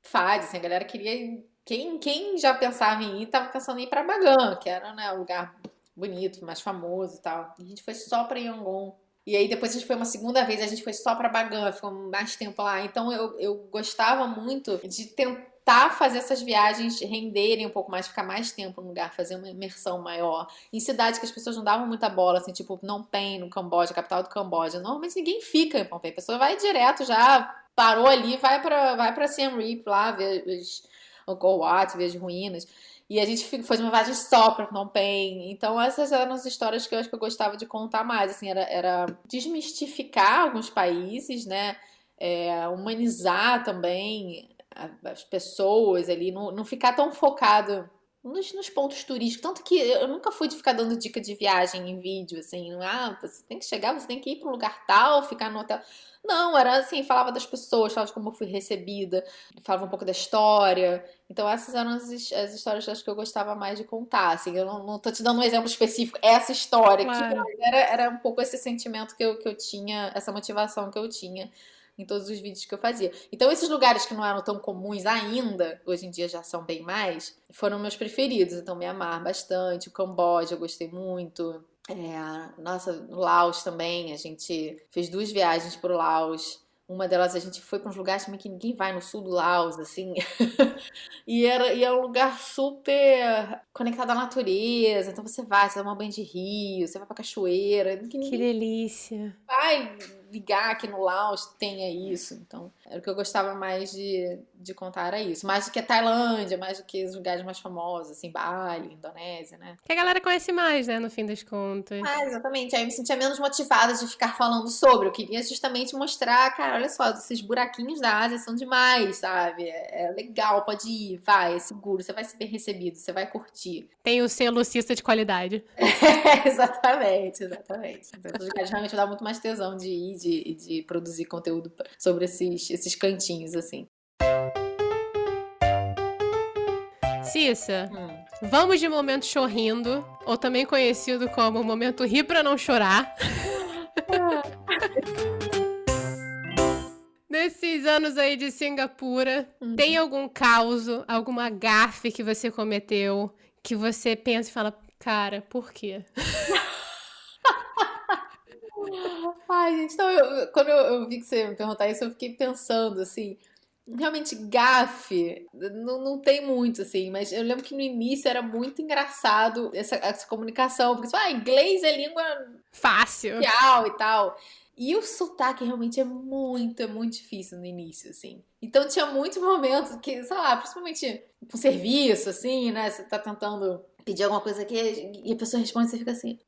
faz, assim, a galera queria. Quem, quem já pensava em ir, tava pensando em ir pra Bagan, que era, né, um lugar bonito, mais famoso e tal. E a gente foi só pra Yangon. E aí depois a gente foi uma segunda vez, a gente foi só pra Bagan, ficou mais tempo lá. Então eu, eu gostava muito de tentar fazer essas viagens renderem um pouco mais, ficar mais tempo no lugar, fazer uma imersão maior. Em cidades que as pessoas não davam muita bola, assim, tipo Phnom Penh, no Camboja, capital do Camboja. Normalmente ninguém fica em Phnom Penh, a pessoa vai direto já, parou ali, vai pra, vai pra Siem Reap lá, ver os Angkor Wat, ver as ruínas. E a gente fez uma viagem só pra Phnom Penh. Então, essas eram as histórias que eu acho que eu gostava de contar mais. Assim, era, era desmistificar alguns países, né? É, humanizar também as pessoas ali, não, não ficar tão focado nos, nos, pontos turísticos. Tanto que eu nunca fui de ficar dando dica de viagem em vídeo, assim, ah, você tem que chegar, você tem que ir para um lugar tal, ficar no hotel. Não, era assim, falava das pessoas, falava de como eu fui recebida, falava um pouco da história. Então essas eram as, as histórias que eu gostava mais de contar, assim. Eu não, não tô te dando um exemplo específico, essa história claro. aqui, era, era um pouco esse sentimento que eu, que eu tinha, essa motivação que eu tinha em todos os vídeos que eu fazia. Então, esses lugares que não eram tão comuns ainda, hoje em dia já são bem mais, foram meus preferidos. Então, Mianmar bastante, o Camboja eu gostei muito. É, nossa, no Laos também, a gente fez duas viagens para o Laos. Uma delas a gente foi para uns lugares também que ninguém vai no sul do Laos, assim. e, era, e é um lugar super conectado à natureza. Então você vai, você dá uma banho de rio, você vai pra cachoeira. Que, que delícia. Vai ligar que no Laos tenha isso. Então, era o que eu gostava mais de, de contar era isso. Mais do que a Tailândia, mais do que os lugares mais famosos, assim, Bali, Indonésia, né? Que a galera conhece mais, né, no fim das contas. Ah, exatamente. Aí eu me sentia menos motivada de ficar falando sobre. Eu queria justamente mostrar, cara, olha só, esses buraquinhos da Ásia são demais, sabe? É, é legal, pode ir, vai, é seguro, você vai ser bem recebido, você vai curtir. Tem o selo cista de qualidade. É, exatamente, exatamente. Então, realmente dá muito mais tesão de ir, de, de produzir conteúdo sobre esses, esses cantinhos, assim. Cissa, hum. vamos de momento chorrindo, ou também conhecido como momento rir pra não chorar. Nesses anos aí de Singapura, uhum. tem algum caos, alguma gafe que você cometeu que você pensa e fala, cara, por quê? Ai, gente, então eu, quando eu, eu, vi que você me perguntar isso, eu fiquei pensando assim. Realmente, gafe, não, não tem muito, assim, mas eu lembro que no início era muito engraçado essa, essa comunicação, porque ah, inglês é língua fácil e tal. E o sotaque realmente é muito, é muito difícil no início, assim. Então tinha muitos momentos que, sei lá, principalmente com serviço, assim, né? Você tá tentando pedir alguma coisa aqui e a pessoa responde e você fica assim,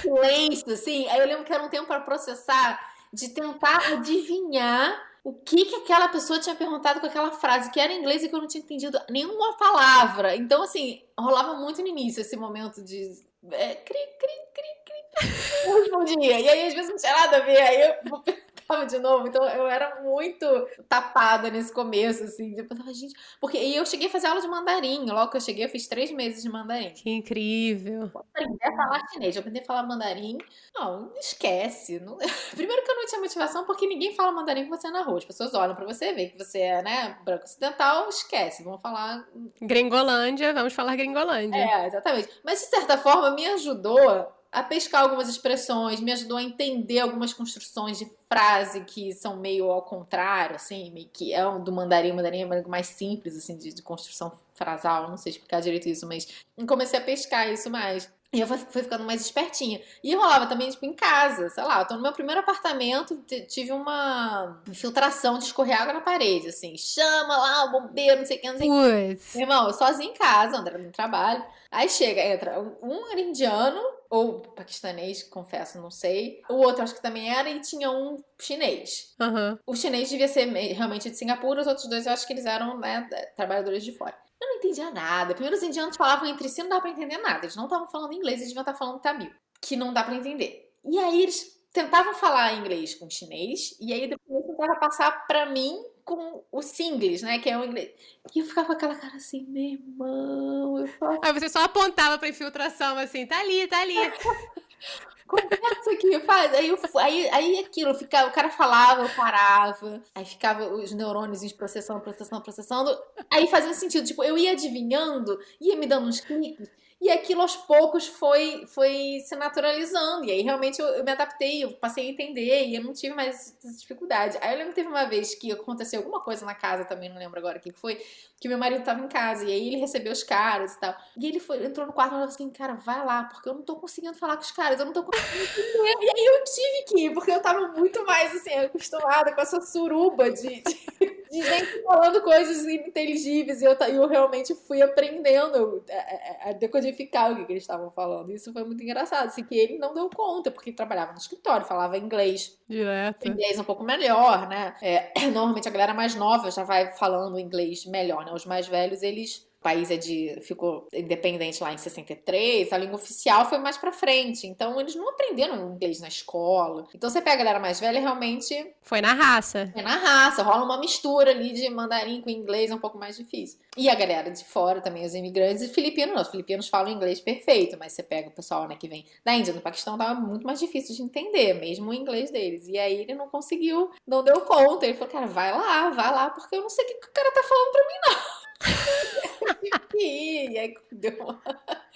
silêncio, assim. Aí eu lembro que era um tempo para processar, de tentar adivinhar o que que aquela pessoa tinha perguntado com aquela frase, que era em inglês e que eu não tinha entendido nenhuma palavra. Então, assim, rolava muito no início esse momento de é, cri, cri, cri, cri. Eu respondia. E aí, às vezes, não tinha nada a ver. Aí eu tava de novo. Então eu era muito tapada nesse começo, assim. Eu pensava, gente. Porque e eu cheguei a fazer aula de mandarim. Logo que eu cheguei, eu fiz três meses de mandarim. Que incrível. Eu aprendi a falar chinês, eu aprendi a falar mandarim. Não, esquece. Não... Primeiro que eu não tinha motivação, porque ninguém fala mandarim com você na rua. As pessoas olham pra você, ver que você é, né, branco ocidental, esquece. Vamos falar. Gringolândia, vamos falar gringolândia. É, exatamente. Mas de certa forma me ajudou a pescar algumas expressões, me ajudou a entender algumas construções de frase que são meio ao contrário, assim, meio que é do mandarim, mandarim é mais simples, assim, de, de construção frasal, não sei explicar direito isso, mas comecei a pescar isso mais. E eu fui, ficando mais espertinha. E rolava também, tipo, em casa, sei lá, eu tô no meu primeiro apartamento, tive uma filtração de escorrer água na parede, assim, chama lá o bombeiro, não sei o que, não sei o que. Irmão, eu sozinha em casa, André no trabalho. Aí chega, entra um indiano, ou paquistanês, confesso, não sei. O outro acho que também era, e tinha um chinês. Uhum. O chinês devia ser realmente de Singapura, os outros dois eu acho que eles eram, né, trabalhadores de fora. Eu não entendia nada. Primeiro, os indianos falavam entre si, não dá pra entender nada. Eles não estavam falando inglês, eles deviam estar falando tamil, que não dá pra entender. E aí eles tentavam falar inglês com chinês, e aí depois tentava passar pra mim com o Singlish, né? Que é o inglês. E eu ficava com aquela cara assim, meu irmão. Eu falo, Aí você só apontava pra infiltração, assim, tá ali, tá ali. Conversa aqui, faz. Aí, eu, aí, aí aquilo, ficava, o cara falava, eu parava. Aí ficava os neurônios processando, processando, processando. Aí fazia sentido. Tipo, eu ia adivinhando, ia me dando uns cliques. E aquilo aos poucos foi, foi se naturalizando. E aí realmente eu, eu, me adaptei, eu passei a entender e eu não tive mais dificuldade. Aí eu lembro que teve uma vez que aconteceu alguma coisa na casa também, não lembro agora o que foi, que meu marido tava em casa e aí ele recebeu os caras e tal. E ele foi, entrou no quarto e falou assim: Cara, vai lá, porque eu não tô conseguindo falar com os caras, eu não tô conseguindo entender. E aí eu tive que ir, porque eu tava muito mais assim, acostumada com essa suruba de, de, de gente falando coisas ininteligíveis. E eu, eu realmente fui aprendendo a, a, a decodificar o que, que eles estavam falando. Isso foi muito engraçado, assim, que ele não deu conta, porque ele trabalhava no escritório, falava inglês. Direto. Inglês um pouco melhor, né? É, normalmente a galera mais nova já vai falando inglês melhor, né? Os mais velhos, eles o país é de ficou independente lá em 63, a língua oficial foi mais para frente. Então eles não aprenderam inglês na escola. Então você pega a galera mais velha, realmente foi na raça. É na raça, rola uma mistura ali de mandarim com inglês, é um pouco mais difícil. E a galera de fora também, os imigrantes e filipinos, não. Os filipinos falam inglês perfeito, mas você pega o pessoal, né, que vem da Índia, do Paquistão, tava muito mais difícil de entender, mesmo o inglês deles. E aí ele não conseguiu, não deu conta. Ele falou, cara, vai lá, vai lá, porque eu não sei o que o cara tá falando pra mim, não. e aí deu uma...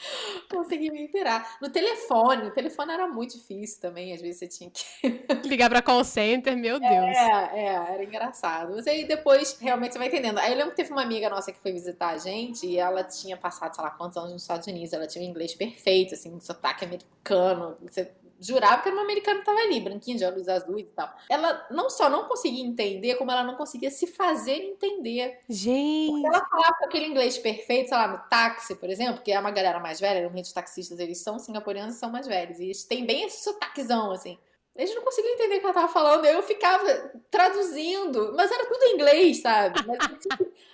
consegui me virar. No telefone, o telefone era muito difícil também, às vezes você tinha que ligar para call center, meu Deus. É, é, era engraçado. Mas aí depois realmente você vai entendendo. Aí eu lembro que teve uma amiga nossa que foi visitar a gente e ela tinha passado, sei lá, quantos anos nos Estados Unidos, ela tinha um inglês perfeito, assim, um sotaque americano, você jurava que era uma americana que tava ali, branquinha, de olhos azuis e tal. Ela não só não conseguia entender, como ela não conseguia se fazer entender. Gente! Porque ela falava com aquele inglês perfeito, sei lá, no táxi, por exemplo, que é uma galera mais velha, normalmente os taxistas, eles são singapureanos e são mais velhos. E eles têm bem esse sotaquezão, assim. Eles não conseguiam entender o que ela tava falando, eu ficava traduzindo, mas era tudo em inglês, sabe? Mas,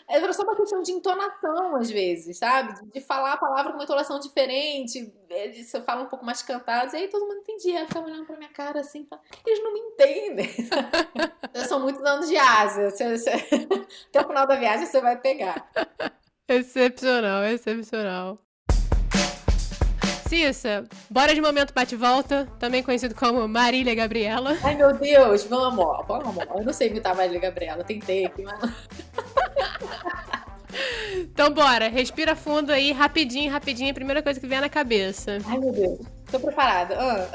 era só uma questão de entonação, às vezes, sabe? De falar a palavra com uma entonação diferente, você fala um pouco mais cantado, e aí todo mundo entendia. Ela ficava olhando pra minha cara assim, eles não me entendem. São muitos anos de asa. Até o final da viagem você vai pegar. Excepcional, excepcional. Cissa, bora de momento bate-volta, também conhecido como Marília Gabriela. Ai, meu Deus, vamos, vamos. Eu não sei imitar Marília Gabriela, tentei aqui, mas Então bora, respira fundo aí, rapidinho, rapidinho, a primeira coisa que vem na cabeça. Ai, meu Deus, tô preparada. Ah.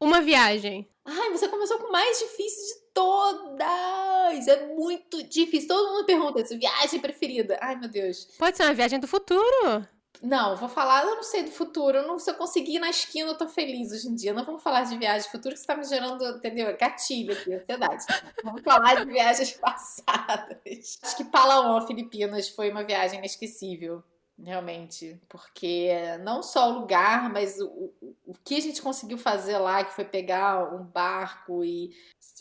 Uma viagem. Ai, você começou com o mais difícil de todas! É muito difícil. Todo mundo pergunta isso, viagem preferida. Ai, meu Deus. Pode ser uma viagem do futuro. Não, vou falar, eu não sei do futuro. Não, se eu conseguir ir na esquina, eu tô feliz hoje em dia. Não vamos falar de viagem futuro, que você tá me gerando, entendeu? Gatilho aqui, ansiedade. Vamos falar de viagens passadas. Acho que Palawan, Filipinas, foi uma viagem inesquecível. Realmente, porque não só o lugar, mas o, o, que a gente conseguiu fazer lá, que foi pegar um barco e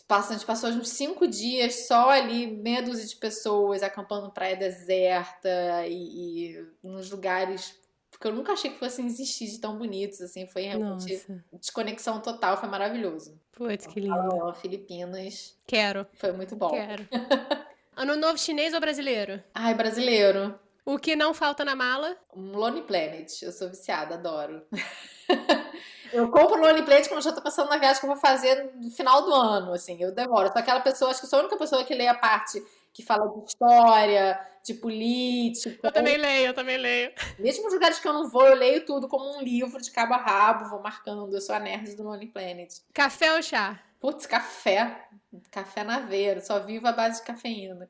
a gente passou uns cinco dias só ali, meia dúzia de pessoas, acampando praia deserta e, e nos lugares que eu nunca achei que fossem existir de tão bonitos, assim, foi realmente Nossa. desconexão total, foi maravilhoso. Putz, que lindo. Oh, Filipinas. Quero. Foi muito bom. Quero. ano novo chinês ou brasileiro? Ai, brasileiro. O que não falta na mala? Um Lone Planet. Eu sou viciada, adoro. eu compro o Lone Planet quando eu já tô pensando na viagem que eu vou fazer no final do ano, assim. Eu demoro. Sou aquela pessoa, acho que sou a única pessoa que lê a parte que fala de história, de política. Eu também leio, eu também leio. Mesmo nos lugares que eu não vou, eu leio tudo como um livro de cabo a rabo, vou marcando. Eu sou a nerd do Lone Planet. Café ou chá? Putz, café. Café na veia. Só vivo à base de cafeína.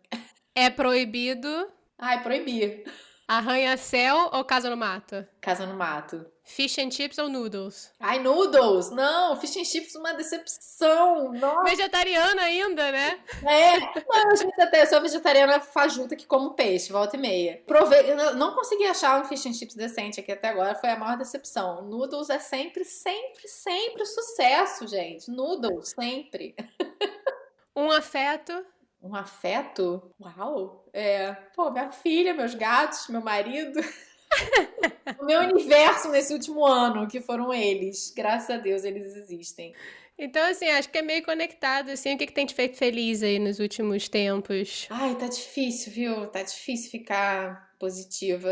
É proibido Ai, proibir. Arranha-céu ou Casa no Mato? Casa no Mato. Fish and chips ou noodles? Ai, noodles! Não, fish and chips uma decepção. Nossa. Vegetariana ainda, né? É. Não, gente, até eu sou vegetariana fajuta que como peixe, volta e meia. Provei, não consegui achar um fish and chips decente aqui até agora, foi a maior decepção. Noodles é sempre, sempre, sempre sucesso, gente. Noodles, sempre. Um afeto um afeto? Uau! É, pô, minha filha, meus gatos, meu marido. o meu universo nesse último ano, que foram eles. Graças a Deus eles existem. Então, assim, acho que é meio conectado, assim, o que, que tem te feito feliz aí nos últimos tempos? Ai, tá difícil, viu? Tá difícil ficar positiva.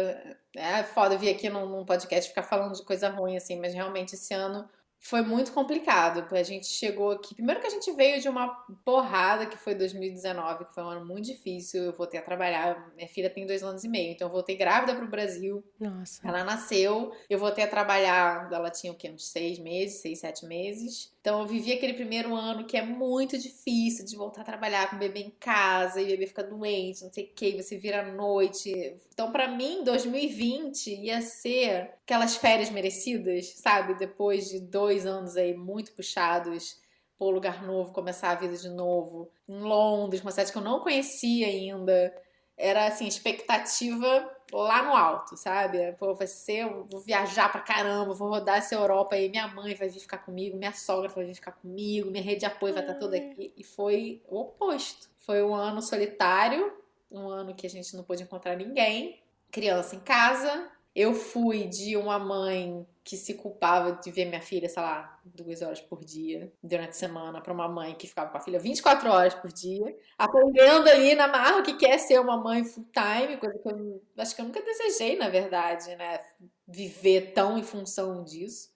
É foda vir aqui num, num podcast ficar falando de coisa ruim, assim, mas realmente esse ano foi muito complicado, porque a gente chegou aqui. Primeiro que a gente veio de uma porrada que foi 2019, que foi um ano muito difícil. Eu voltei a trabalhar. Minha filha tem dois anos e meio, então eu voltei grávida pro Brasil. Nossa. Ela nasceu, eu voltei a trabalhar. Ela tinha o quê? Uns seis meses, seis, sete meses. Então eu vivi aquele primeiro ano que é muito difícil de voltar a trabalhar com o bebê em casa e o bebê fica doente, não sei o que, você vira à noite. Então para mim 2020 ia ser aquelas férias merecidas, sabe? Depois de dois anos aí muito puxados, pôr lugar novo, começar a vida de novo, em Londres, uma cidade que eu não conhecia ainda. Era assim, expectativa lá no alto, sabe? Pô, vai ser, eu vou viajar pra caramba, vou rodar essa Europa aí, minha mãe vai vir ficar comigo, minha sogra vai vir ficar comigo, minha rede de apoio vai estar toda aqui. E foi o oposto. Foi um ano solitário, um ano que a gente não pôde encontrar ninguém, criança em casa. Eu fui de uma mãe que se culpava de ver minha filha, sei lá, duas horas por dia durante a semana, para uma mãe que ficava com a filha 24 horas por dia, aprendendo ali na marra que quer ser uma mãe full time, coisa que eu acho que eu nunca desejei, na verdade, né? Viver tão em função disso.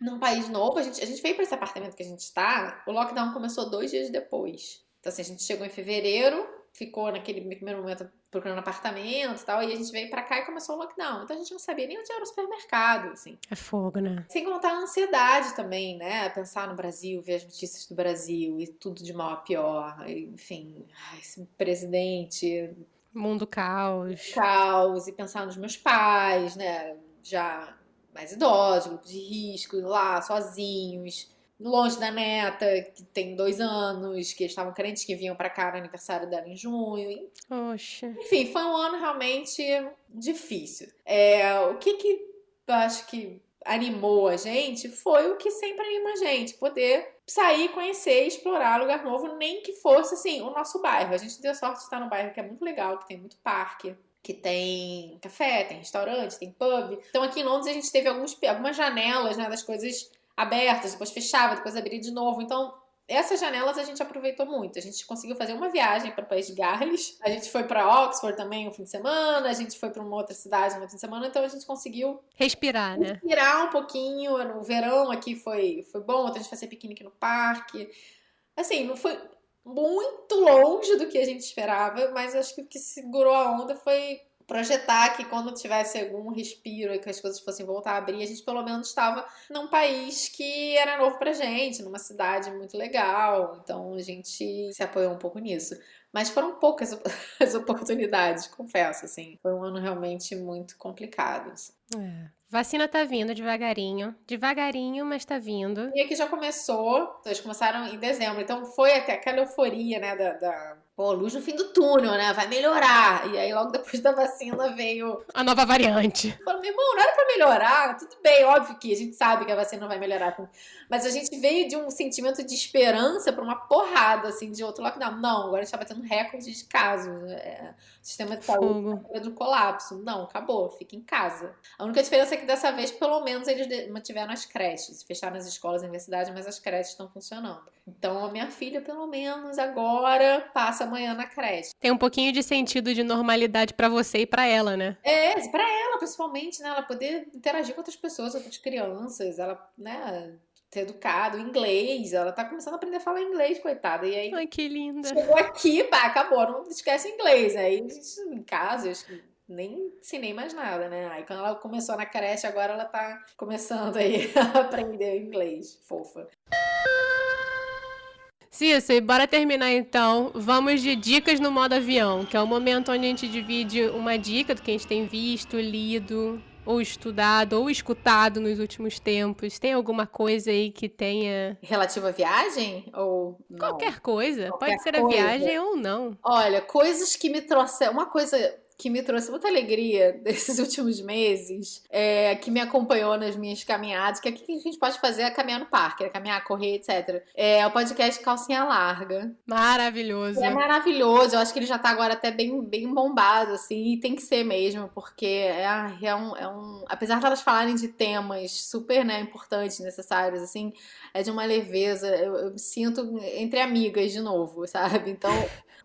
Num país novo, a gente, a gente veio para esse apartamento que a gente está, o lockdown começou dois dias depois. Então, assim, a gente chegou em fevereiro, ficou naquele primeiro momento procurando apartamento e tal, e a gente veio para cá e começou o lockdown. Então a gente não sabia nem onde era o supermercado, assim. É fogo, né? Sem contar a ansiedade também, né? Pensar no Brasil, ver as notícias do Brasil e tudo de mal a pior. Enfim, esse presidente. Mundo caos. Caos, e pensar nos meus pais, né? Já mais idosos, grupo de risco, lá, sozinhos longe da neta, que tem dois anos, que eles estavam crentes que vinham para cá no aniversário dela em junho. Oxe. Enfim, foi um ano realmente difícil. É, o que que eu acho que animou a gente foi o que sempre anima a gente, poder sair, conhecer, explorar lugar novo, nem que fosse assim, o nosso bairro. A gente deu sorte de estar no bairro que é muito legal, que tem muito parque, que tem café, tem restaurante, tem pub. Então aqui em Londres a gente teve alguns, algumas janelas né, das coisas abertas, depois fechava, depois abria de novo. Então, essas janelas a gente aproveitou muito. A gente conseguiu fazer uma viagem para o país de Gales. A gente foi para Oxford também um fim de semana. A gente foi para uma outra cidade no fim de semana. Então a gente conseguiu respirar, né? Respirar um pouquinho. O verão aqui foi, foi bom. A gente fazer piquenique no parque. Assim, não foi muito longe do que a gente esperava, mas acho que o que segurou a onda foi projetar que quando tivesse algum respiro e que as coisas fossem voltar a abrir, a gente pelo menos estava num país que era novo pra gente, numa cidade muito legal. Então a gente se apoiou um pouco nisso. Mas foram poucas as oportunidades, confesso, assim. Foi um ano realmente muito complicado. Assim. É. Vacina tá vindo devagarinho. Devagarinho, mas tá vindo. E aqui já começou. Eles começaram em dezembro. Então foi até aquela euforia, né, da, da pô, luz no fim do túnel, né? Vai melhorar. E aí, logo depois da vacina, veio. A nova variante. Falei, meu irmão, não era pra melhorar. Tudo bem, óbvio que a gente sabe que a vacina não vai melhorar. Mas a gente veio de um sentimento de esperança pra uma porrada, assim, de outro lockdown. Não, agora a gente tá batendo recorde de casos. É, o sistema de saúde tá do colapso. Não, acabou, fica em casa. A única diferença é que dessa vez, pelo menos, eles mantiveram as creches. Fecharam as escolas e universidades, mas as creches estão funcionando. Então, a minha filha, pelo menos, agora passa amanhã na creche. Tem um pouquinho de sentido de normalidade para você e para ela, né? É, para ela, principalmente, né? Ela poder interagir com outras pessoas, outras crianças, ela, né? Ter educado, inglês, ela tá começando a aprender a falar inglês, coitada. E aí. Ai, que linda. Chegou aqui, pá, acabou, não esquece inglês. Aí, em casa, eu acho que nem ensinei mais nada, né? Aí quando ela começou na creche, agora ela tá começando aí a aprender inglês, fofa. Cissa, e bora terminar então. Vamos de dicas no modo avião, que é o momento onde a gente divide uma dica do que a gente tem visto, lido, ou estudado, ou escutado nos últimos tempos. Tem alguma coisa aí que tenha. Relativa à viagem? Ou. Não? Qualquer coisa. Qualquer Pode ser coisa. a viagem ou não. Olha, coisas que me trouxeram. Uma coisa que me trouxe muita alegria desses últimos meses, é, que me acompanhou nas minhas caminhadas, que aqui que a gente pode fazer é caminhar no parque, é caminhar, correr, etc. É o podcast Calcinha Larga. Maravilhoso. É maravilhoso, eu acho que ele já tá agora até bem, bem bombado, assim, e tem que ser mesmo, porque é, é, um, é um. Apesar de elas falarem de temas super né, importantes, necessários, assim, é de uma leveza. Eu, eu me sinto entre amigas de novo, sabe? Então.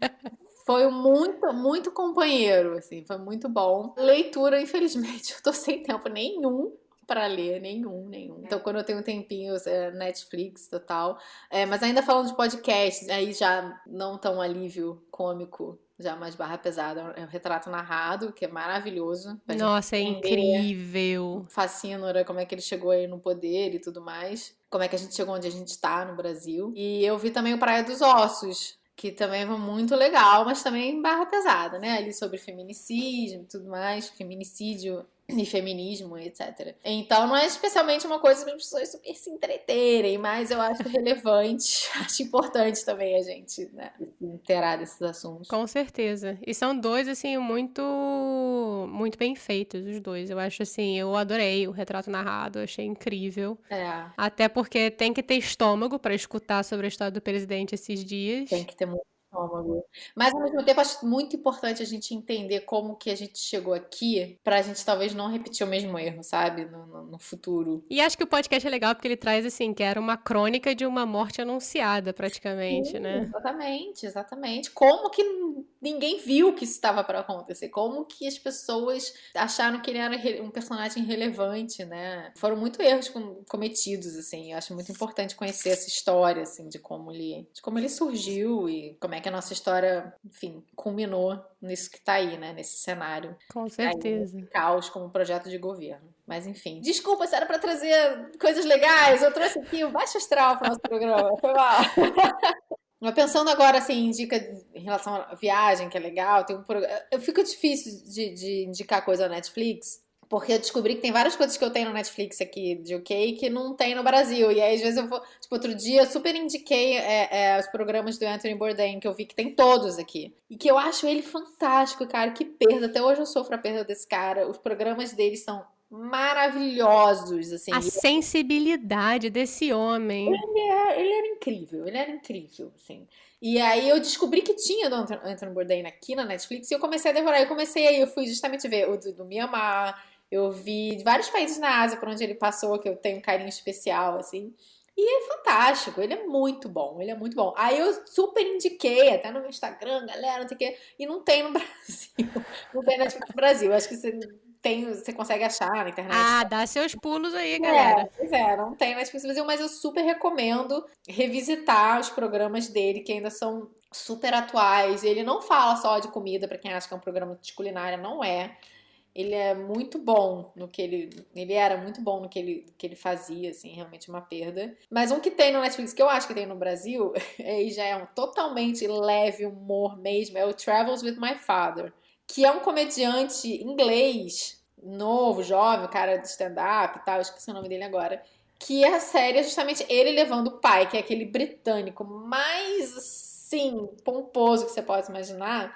Foi muito, muito companheiro, assim, foi muito bom. Leitura, infelizmente, eu tô sem tempo nenhum para ler, nenhum, nenhum. Então, quando eu tenho um tempinho, é Netflix, total. É, mas ainda falando de podcast, aí já não tão alívio cômico, já mais barra pesada. É um retrato narrado, que é maravilhoso. Nossa, é incrível. Fascínora, como é que ele chegou aí no poder e tudo mais. Como é que a gente chegou onde a gente tá no Brasil. E eu vi também o Praia dos Ossos, que também é muito legal, mas também barra pesada, né? Ali sobre feminicídio e tudo mais, feminicídio e feminismo, etc. Então não é especialmente uma coisa para as pessoas super se entreterem, mas eu acho relevante, acho importante também a gente né, se inteirar desses assuntos. Com certeza. E são dois, assim, muito muito bem feitos, os dois. Eu acho assim, eu adorei o retrato narrado, achei incrível. É. Até porque tem que ter estômago para escutar sobre a história do presidente esses dias. Tem que ter muito estômago. Mas ao mesmo tempo acho muito importante a gente entender como que a gente chegou aqui pra gente talvez não repetir o mesmo erro, sabe? No, no, no, futuro. E acho que o podcast é legal porque ele traz assim, que era uma crônica de uma morte anunciada praticamente, Sim, né? Exatamente, exatamente. Como que ninguém viu que isso estava para acontecer? Como que as pessoas acharam que ele era um personagem relevante, né? Foram muito erros cometidos, assim. Eu acho muito importante conhecer essa história, assim, de como ele, de como ele surgiu e como é que a nossa história, enfim, culminou nisso que tá aí, né? Nesse cenário. Com certeza. Aí, caos como projeto de governo. Mas enfim. Desculpa, se era pra trazer coisas legais. Eu trouxe aqui o baixo astral pro nosso programa. Foi mal. Mas pensando agora, assim, indica em relação à viagem, que é legal, tem um Eu fico difícil de, de indicar coisa na Netflix, porque eu descobri que tem várias coisas que eu tenho no Netflix aqui de UK que não tem no Brasil. E aí, às vezes, eu vou. Tipo, outro dia eu super indiquei é, é, os programas do Anthony Bourdain, que eu vi que tem todos aqui. E que eu acho ele fantástico, cara. Que perda. Até hoje eu sofro a perda desse cara. Os programas dele são maravilhosos, assim. A sensibilidade desse homem. Ele, é, ele era incrível, ele era incrível, assim. E aí eu descobri que tinha do Anthony Bourdain aqui na Netflix e eu comecei a devorar. Eu comecei aí, eu fui justamente ver o do, do Myanmar, eu vi vários países na Ásia por onde ele passou, que eu tenho um carinho especial, assim. E é fantástico, ele é muito bom, ele é muito bom. Aí eu super indiquei, até no meu Instagram, galera, não sei o quê, e não tem no Brasil. Não tem no Brasil. Acho que você tem, você consegue achar na internet. Ah, dá seus pulos aí, galera. É, pois é, não tem na Brasil, mas eu super recomendo revisitar os programas dele, que ainda são super atuais. Ele não fala só de comida, para quem acha que é um programa de culinária, não é ele é muito bom no que ele. Ele era muito bom no que ele, que ele fazia, assim, realmente uma perda. Mas um que tem no Netflix, que eu acho que tem no Brasil, e já é um totalmente leve humor mesmo, é o Travels with My Father, que é um comediante inglês, novo, jovem, cara de stand-up e tal, esqueci o nome dele agora. Que a série é justamente ele levando o pai, que é aquele britânico mais, assim, pomposo que você pode imaginar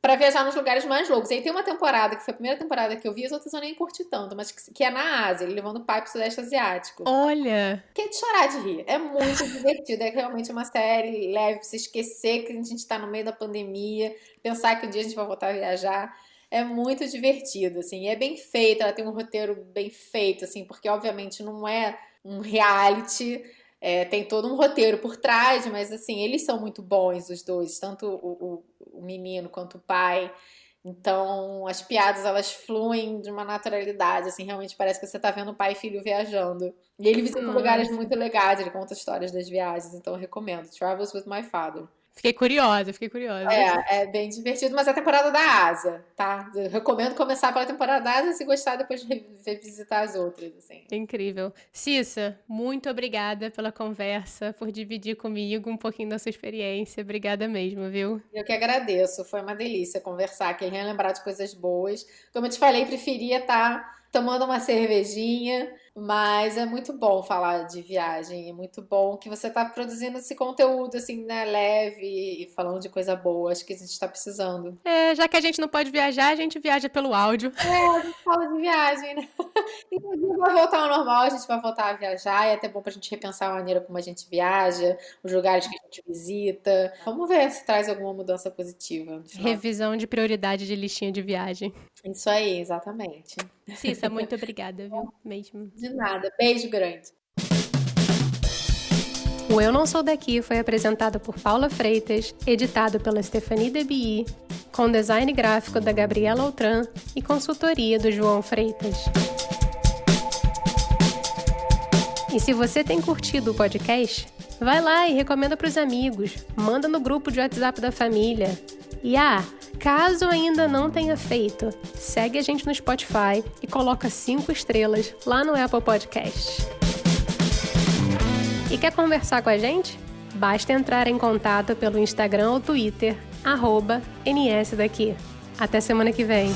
para viajar nos lugares mais loucos. Aí tem uma temporada, que foi a primeira temporada que eu vi, as outras eu nem curti tanto, mas que, que é na Ásia, ele levando o pai pro Sudeste Asiático. Olha! Que é de chorar de rir. É muito divertido. É realmente uma série leve pra você esquecer que a gente tá no meio da pandemia, pensar que um dia a gente vai voltar a viajar. É muito divertido, assim. É bem feito, ela tem um roteiro bem feito, assim, porque obviamente não é um reality. É, tem todo um roteiro por trás, mas assim, eles são muito bons, os dois, tanto o, o o menino quanto o pai. Então, as piadas elas fluem de uma naturalidade, assim, realmente parece que você tá vendo pai e filho viajando. E ele visita Nossa. lugares muito legais, ele conta histórias das viagens, então eu recomendo. Travels with My Father. Fiquei curiosa, fiquei curiosa. É, é bem divertido, mas é a temporada da Asa, tá? Eu recomendo começar pela temporada da Asa e se gostar, depois revisitar as outras, assim. Incrível. Cissa, muito obrigada pela conversa, por dividir comigo um pouquinho da sua experiência. Obrigada mesmo, viu? Eu que agradeço, foi uma delícia conversar, que relembrar de coisas boas. Como eu te falei, preferia estar tá tomando uma cervejinha, Mas é muito bom falar de viagem, é muito bom que você está produzindo esse conteúdo assim, né, leve e falando de coisa boa. Acho que a gente está precisando. É, já que a gente não pode viajar, a gente viaja pelo áudio. É, a gente fala de viagem, né? Inclusive vai voltar ao normal, a gente vai voltar a viajar, e é até bom pra gente repensar a maneira como a gente viaja, os lugares que a gente visita. Vamos ver se traz alguma mudança positiva. Revisão de prioridade de listinha de viagem. Isso aí, exatamente. Cissa, muito obrigada, viu? Mesmo. De nada. Beijo grande. O Eu Não Sou Daqui foi apresentado por Paula Freitas, editado pela Stephanie Debi, com design gráfico da Gabriela Outran e consultoria do João Freitas. E se você tem curtido o podcast, vai lá e recomenda para os amigos, manda no grupo de WhatsApp da família. E ah, caso ainda não tenha feito, segue a gente no Spotify e coloca cinco estrelas lá no Apple Podcast. E quer conversar com a gente? Basta entrar em contato pelo Instagram ou Twitter, arroba NSDaqui. Até semana que vem!